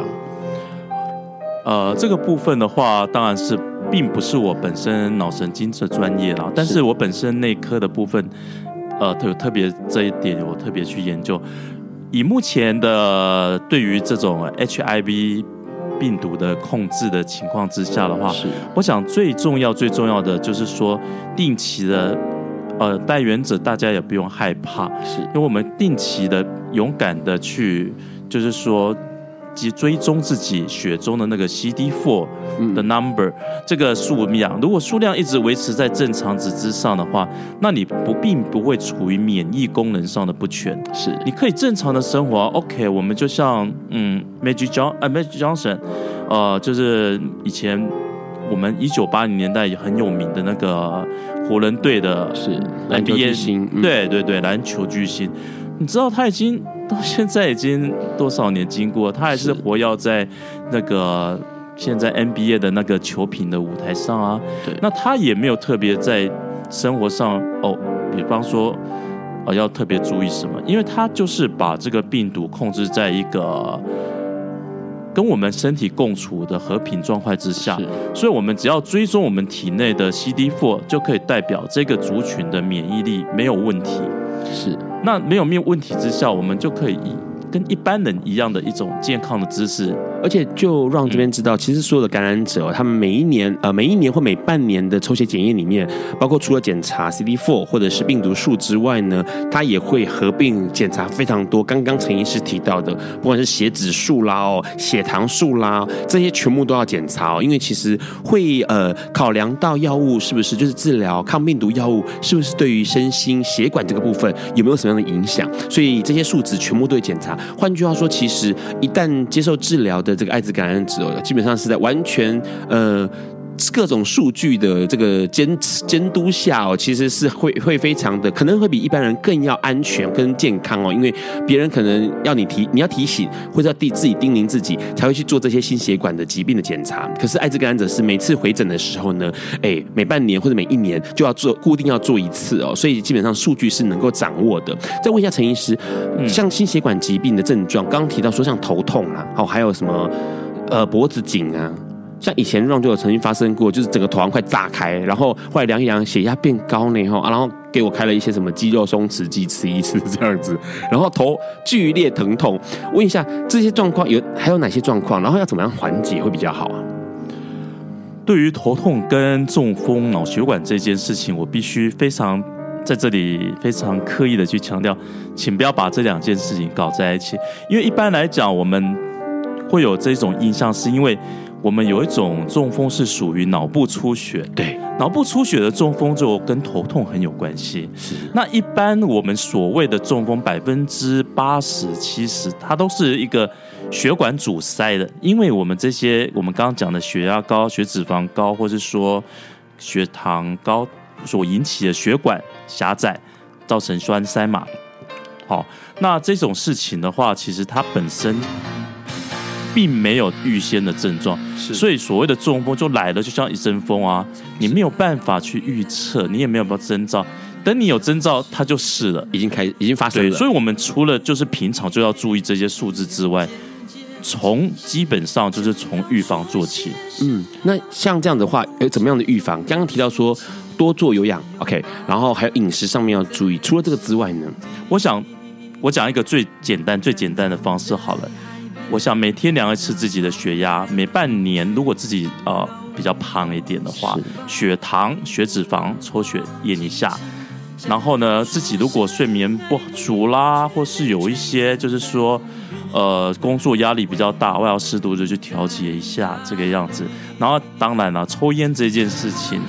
呃，这个部分的话，当然是并不是我本身脑神经的专业啦，但是我本身内科的部分，呃，有特别这一点，我特别去研究。以目前的对于这种 HIV 病毒的控制的情况之下的话，是我想最重要最重要的就是说定期的。呃，带原者大家也不用害怕，是因为我们定期的、勇敢的去，就是说，及追踪自己血中的那个 CD4 的 number、嗯、这个数量，如果数量一直维持在正常值之上的话，那你不并不会处于免疫功能上的不全，是你可以正常的生活。OK，我们就像嗯，Magic John 呃 Magic Johnson，呃，就是以前。我们一九八零年代也很有名的那个湖人队的是篮球巨星，对对对，篮球巨星。你知道他已经到现在已经多少年经过，他还是活跃在那个现在 NBA 的那个球评的舞台上啊。对，那他也没有特别在生活上哦，比方说呃要特别注意什么，因为他就是把这个病毒控制在一个。跟我们身体共处的和平状态之下，所以我们只要追踪我们体内的 CD4，就可以代表这个族群的免疫力没有问题。是，那没有没有问题之下，我们就可以以跟一般人一样的一种健康的姿势而且就让这边知道，其实所有的感染者，他们每一年呃每一年或每半年的抽血检验里面，包括除了检查 CD4 或者是病毒数之外呢，他也会合并检查非常多。刚刚陈医师提到的，不管是血脂数啦哦，血糖数啦，这些全部都要检查哦，因为其实会呃考量到药物是不是就是治疗抗病毒药物是不是对于身心血管这个部分有没有什么样的影响，所以这些数值全部都会检查。换句话说，其实一旦接受治疗的这个艾滋感染者，基本上是在完全呃。各种数据的这个监监督下哦，其实是会会非常的，可能会比一般人更要安全跟健康哦，因为别人可能要你提，你要提醒，或者要自己叮咛自己，才会去做这些心血管的疾病的检查。可是艾滋感染者是每次回诊的时候呢，哎，每半年或者每一年就要做固定要做一次哦，所以基本上数据是能够掌握的。再问一下陈医师，像心血管疾病的症状，刚刚提到说像头痛啊，哦，还有什么呃脖子紧啊？像以前 Ron 就有曾经发生过，就是整个头快炸开，然后后来量一量血压变高呢，哈，然后给我开了一些什么肌肉松弛剂吃一次这样子，然后头剧烈疼痛。问一下这些状况有还有哪些状况，然后要怎么样缓解会比较好啊？对于头痛跟中风脑血管这件事情，我必须非常在这里非常刻意的去强调，请不要把这两件事情搞在一起，因为一般来讲我们会有这种印象，是因为。我们有一种中风是属于脑部出血，对，脑部出血的中风就跟头痛很有关系。是，那一般我们所谓的中风，百分之八十、七十，它都是一个血管阻塞的，因为我们这些我们刚刚讲的血压高、血脂肪高，或是说血糖高所引起的血管狭窄，造成栓塞嘛。好，那这种事情的话，其实它本身。并没有预先的症状，是所以所谓的中风就来了，就像一阵风啊，你没有办法去预测，你也没有办法征兆，等你有征兆，它就是了，已经开，已经发生了。所以，我们除了就是平常就要注意这些数字之外，从基本上就是从预防做起。嗯，那像这样的话，有怎么样的预防？刚刚提到说多做有氧，OK，然后还有饮食上面要注意。除了这个之外呢，我想我讲一个最简单、最简单的方式好了。我想每天量一次自己的血压，每半年如果自己呃比较胖一点的话，血糖、血脂肪抽血验一下。然后呢，自己如果睡眠不足啦，或是有一些就是说呃工作压力比较大，我要适度的去调节一下这个样子。然后当然了，抽烟这件事情，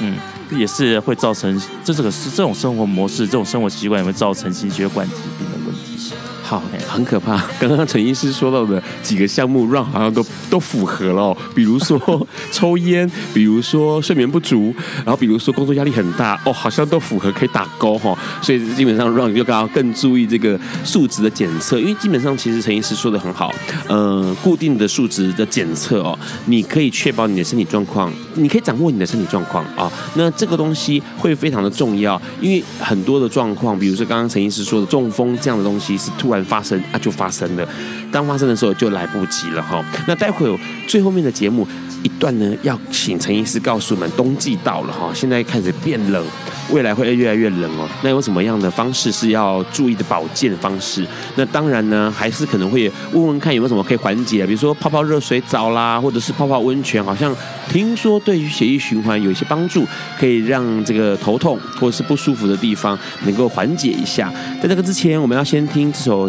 嗯，也是会造成这这个是这种生活模式、这种生活习惯也会造成心血管疾病的问题。好，很可怕。刚刚陈医师说到的几个项目，Ron 好像都都符合了哦。比如说 抽烟，比如说睡眠不足，然后比如说工作压力很大，哦，好像都符合，可以打勾哈。所以基本上 Ron 就刚刚更注意这个数值的检测，因为基本上其实陈医师说的很好，呃，固定的数值的检测哦，你可以确保你的身体状况，你可以掌握你的身体状况啊。那这个东西会非常的重要，因为很多的状况，比如说刚刚陈医师说的中风这样的东西是突然。发生啊，就发生了。当发生的时候就来不及了哈。那待会最后面的节目一段呢，要请陈医师告诉我们，冬季到了哈，现在开始变冷，未来会越来越冷哦。那有什么样的方式是要注意的保健方式？那当然呢，还是可能会问问看有没有什么可以缓解，比如说泡泡热水澡啦，或者是泡泡温泉，好像听说对于血液循环有一些帮助，可以让这个头痛或者是不舒服的地方能够缓解一下。在这个之前，我们要先听这首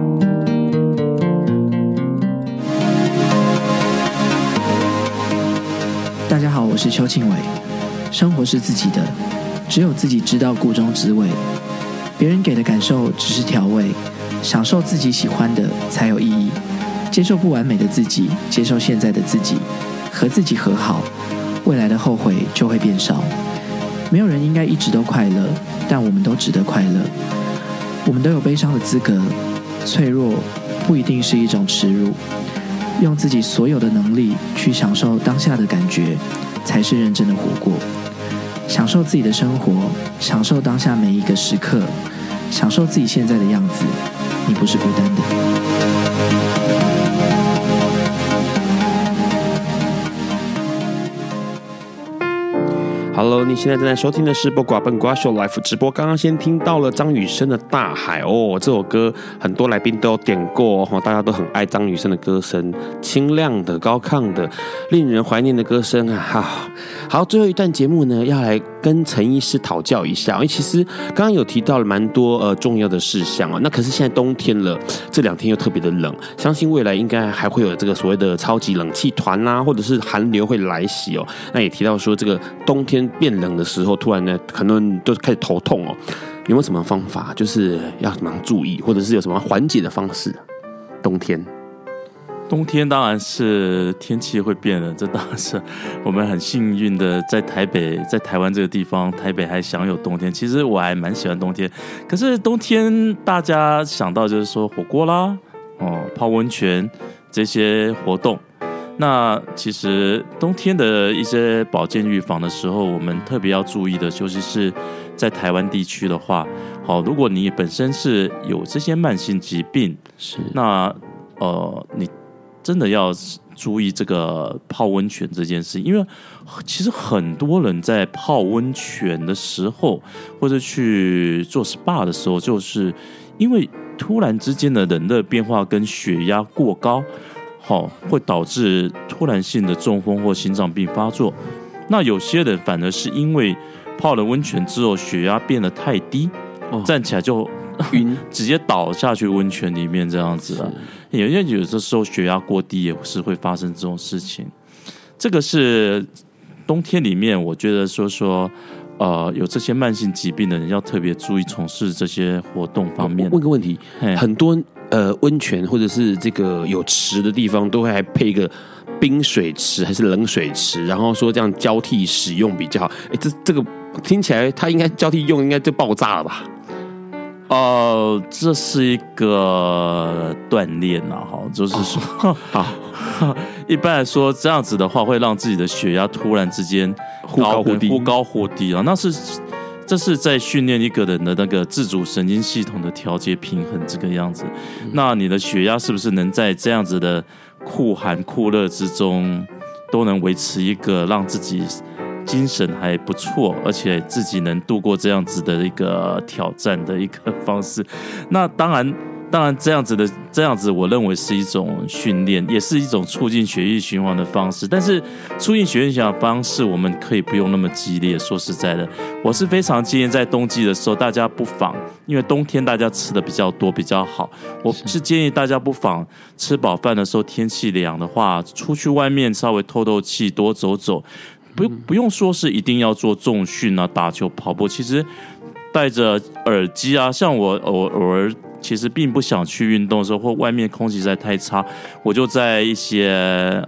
大家好，我是邱庆伟。生活是自己的，只有自己知道个中滋味。别人给的感受只是调味，享受自己喜欢的才有意义。接受不完美的自己，接受现在的自己，和自己和好，未来的后悔就会变少。没有人应该一直都快乐，但我们都值得快乐。我们都有悲伤的资格，脆弱不一定是一种耻辱。用自己所有的能力去享受当下的感觉，才是认真的活过。享受自己的生活，享受当下每一个时刻，享受自己现在的样子，你不是孤单的。Hello，你现在正在收听的是《不寡笨瓜秀》Live 直播。刚刚先听到了张雨生的《大海》哦，这首歌很多来宾都有点过哦，大家都很爱张雨生的歌声，清亮的、高亢的，令人怀念的歌声啊！好，好，最后一段节目呢，要来跟陈医师讨教一下，因为其实刚刚有提到了蛮多呃重要的事项哦。那可是现在冬天了，这两天又特别的冷，相信未来应该还会有这个所谓的超级冷气团啊，或者是寒流会来袭哦。那也提到说这个冬天。变冷的时候，突然呢，很多人都开始头痛哦。有没有什么方法，就是要怎么注意，或者是有什么缓解的方式？冬天，冬天当然是天气会变冷，这当然是我们很幸运的，在台北，在台湾这个地方，台北还享有冬天。其实我还蛮喜欢冬天，可是冬天大家想到就是说火锅啦，哦，泡温泉这些活动。那其实冬天的一些保健预防的时候，我们特别要注意的，就是是在台湾地区的话，好，如果你本身是有这些慢性疾病，是那呃，你真的要注意这个泡温泉这件事，因为其实很多人在泡温泉的时候，或者去做 SPA 的时候，就是因为突然之间的人的变化跟血压过高。好，会导致突然性的中风或心脏病发作。那有些人反而是因为泡了温泉之后血压变得太低，哦、站起来就晕，直接倒下去温泉里面这样子了。因为有的时候血压过低也是会发生这种事情。这个是冬天里面，我觉得说说呃有这些慢性疾病的人要特别注意从事这些活动方面。问个问题，很多。呃，温泉或者是这个有池的地方，都会还配一个冰水池还是冷水池，然后说这样交替使用比较好。哎，这这个听起来它应该交替用，应该就爆炸了吧？哦、呃，这是一个锻炼呐，哈，就是说，一般来说这样子的话，会让自己的血压突然之间忽高忽低，忽高忽低啊，那是。这是在训练一个人的那个自主神经系统的调节平衡这个样子。那你的血压是不是能在这样子的酷寒酷热之中，都能维持一个让自己精神还不错，而且自己能度过这样子的一个挑战的一个方式？那当然。当然，这样子的这样子，我认为是一种训练，也是一种促进血液循环的方式。但是，促进血液循环的方式，我们可以不用那么激烈。说实在的，我是非常建议在冬季的时候，大家不妨，因为冬天大家吃的比较多，比较好。我是建议大家不妨吃饱饭的时候，天气凉的话，出去外面稍微透透气，多走走。不不用说是一定要做重训啊，打球、跑步。其实戴着耳机啊，像我偶偶尔。其实并不想去运动的时候，或外面空气实在太差，我就在一些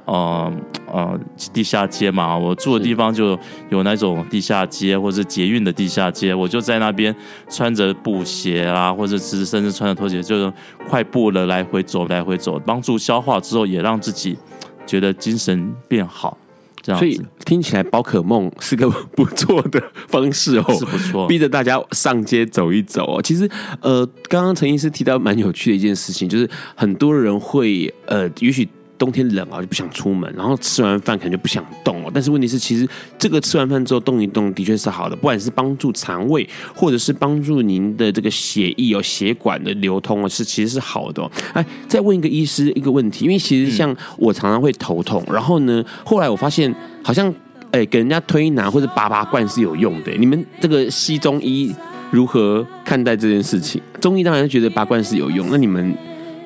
呃呃地下街嘛，我住的地方就有那种地下街，或者是捷运的地下街，我就在那边穿着布鞋啊，或者是甚至穿着拖鞋，就是快步的来回走，来回走，帮助消化之后，也让自己觉得精神变好。所以听起来宝可梦是个不错的方式哦，是不错，逼着大家上街走一走哦。其实，呃，刚刚陈医师提到蛮有趣的一件事情，就是很多人会，呃，也许。冬天冷啊，就不想出门，然后吃完饭可能就不想动哦。但是问题是，其实这个吃完饭之后动一动，的确是好的，不管是帮助肠胃，或者是帮助您的这个血液哦、血管的流通哦，是其实是好的。哎，再问一个医师一个问题，因为其实像我常常会头痛，然后呢，后来我发现好像哎，给人家推拿或者拔拔罐是有用的。你们这个西中医如何看待这件事情？中医当然觉得拔罐是有用，那你们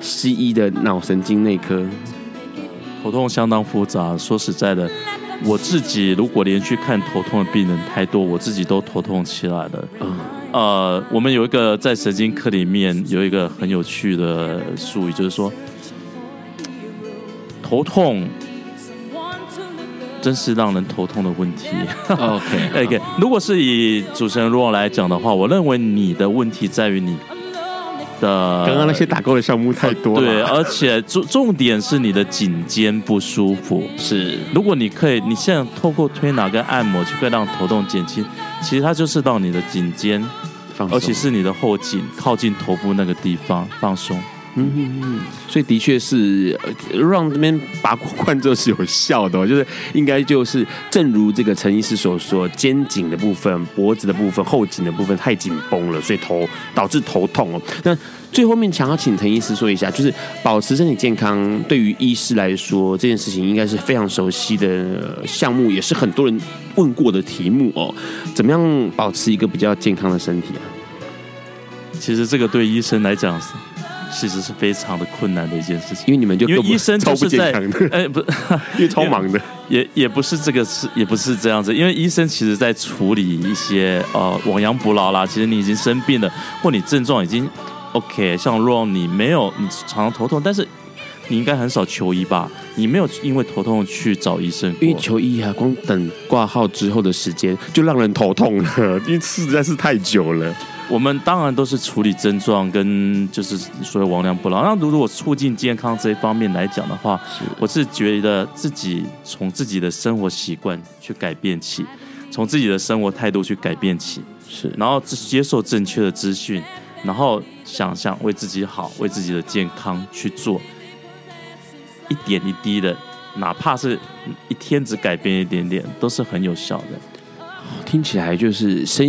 西医的脑神经内科？头痛相当复杂，说实在的，我自己如果连续看头痛的病人太多，我自己都头痛起来了。嗯，呃，我们有一个在神经科里面有一个很有趣的术语，就是说，头痛真是让人头痛的问题。OK，OK，okay, 如果是以主持人 Ron 来讲的话，我认为你的问题在于你的刚刚那些打勾的项目太多了，对，而且重重点是你的颈肩不舒服。是，如果你可以，你现在透过推拿跟按摩就可以让头痛减轻，其实它就是到你的颈肩，而且是你的后颈靠近头部那个地方放松。嗯嗯，所以的确是让这边拔罐之后是有效的，就是应该就是正如这个陈医师所说，肩颈的部分、脖子的部分、后颈的部分太紧绷了，所以头导致头痛哦。那最后面想要请陈医师说一下，就是保持身体健康，对于医师来说这件事情应该是非常熟悉的项目，也是很多人问过的题目哦。怎么样保持一个比较健康的身体啊？其实这个对医生来讲。其实是非常的困难的一件事情，因为你们就因为医生就是在哎不，因为超忙的，也也不是这个是也不是这样子，因为医生其实在处理一些呃亡羊补牢啦。其实你已经生病了，或你症状已经 OK，像若你没有你常常头痛，但是你应该很少求医吧？你没有因为头痛去找医生，因为求医啊，光等挂号之后的时间就让人头痛了，因为实在是太久了。我们当然都是处理症状跟就是所谓亡羊补牢。那如果促进健康这一方面来讲的话，我是觉得自己从自己的生活习惯去改变起，从自己的生活态度去改变起，是，然后接受正确的资讯，然后想想为自己好，为自己的健康去做，一点一滴的，哪怕是一天只改变一点点，都是很有效的。听起来就是神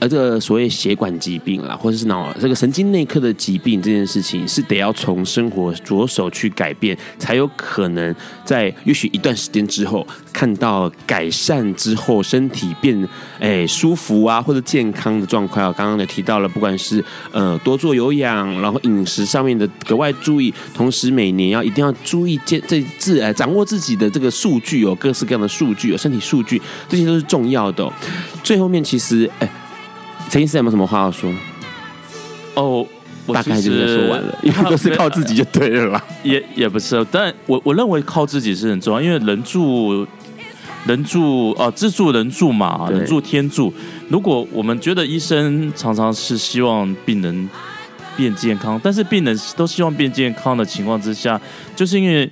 呃，这个所谓血管疾病啦，或者是脑这个神经内科的疾病这件事情，是得要从生活着手去改变，才有可能在也许一段时间之后看到改善之后，身体变诶舒服啊，或者健康的状况啊。刚刚也提到了，不管是呃多做有氧，然后饮食上面的格外注意，同时每年要一定要注意健这自呃掌握自己的这个数据哦，各式各样的数据哦，身体数据这些都是重要的。最后面其实，哎，陈医师有没有什么话要说？哦，大概就是说完了，因为都是靠自己就对了啦。也也不是，但我我认为靠自己是很重要，因为人助人助哦、呃，自助人助嘛，人助天助。如果我们觉得医生常常是希望病人变健康，但是病人都希望变健康的情况之下，就是因为。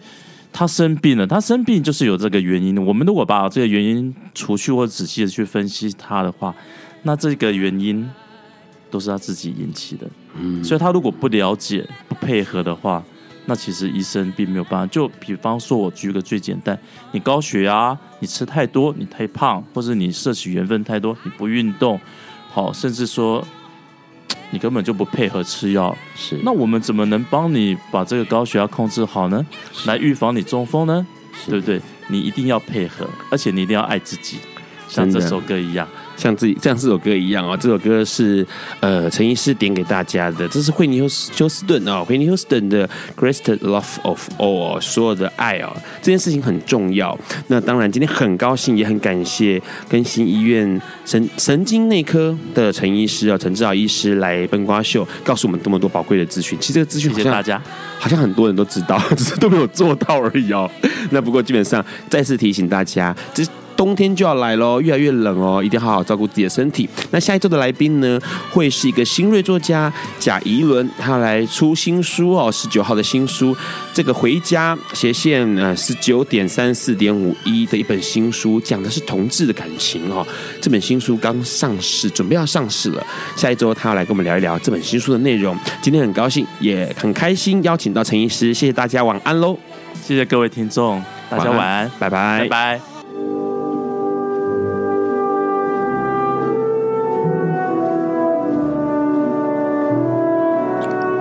他生病了，他生病就是有这个原因。我们如果把这个原因除去或仔细的去分析他的话，那这个原因都是他自己引起的。嗯，所以他如果不了解、不配合的话，那其实医生并没有办法。就比方说，我举个最简单，你高血压，你吃太多，你太胖，或者你摄取盐分太多，你不运动，好，甚至说。你根本就不配合吃药，是，那我们怎么能帮你把这个高血压控制好呢？来预防你中风呢？对不对？你一定要配合，而且你一定要爱自己，像这首歌一样。像自己像这首歌一样啊，这首歌是呃陈医师点给大家的，这是惠尼休休斯顿啊，惠尼休斯顿的 Greatest Love of All，所有的爱啊，这件事情很重要。那当然，今天很高兴，也很感谢更新医院神神经内科的陈医师啊，陈志豪医师来笨瓜秀，告诉我们这么多宝贵的资讯。其实这个资讯谢谢大家，好像很多人都知道，只是都没有做到而已哦。那不过基本上再次提醒大家，这。冬天就要来喽，越来越冷哦，一定要好好照顾自己的身体。那下一周的来宾呢，会是一个新锐作家贾宜伦，他要来出新书哦，十九号的新书，这个回家斜线呃十九点三四点五一的一本新书，讲的是同志的感情哦。这本新书刚上市，准备要上市了。下一周他要来跟我们聊一聊这本新书的内容。今天很高兴，也很开心邀请到陈医师，谢谢大家，晚安喽！谢谢各位听众，大家晚安，晚安拜拜，拜拜。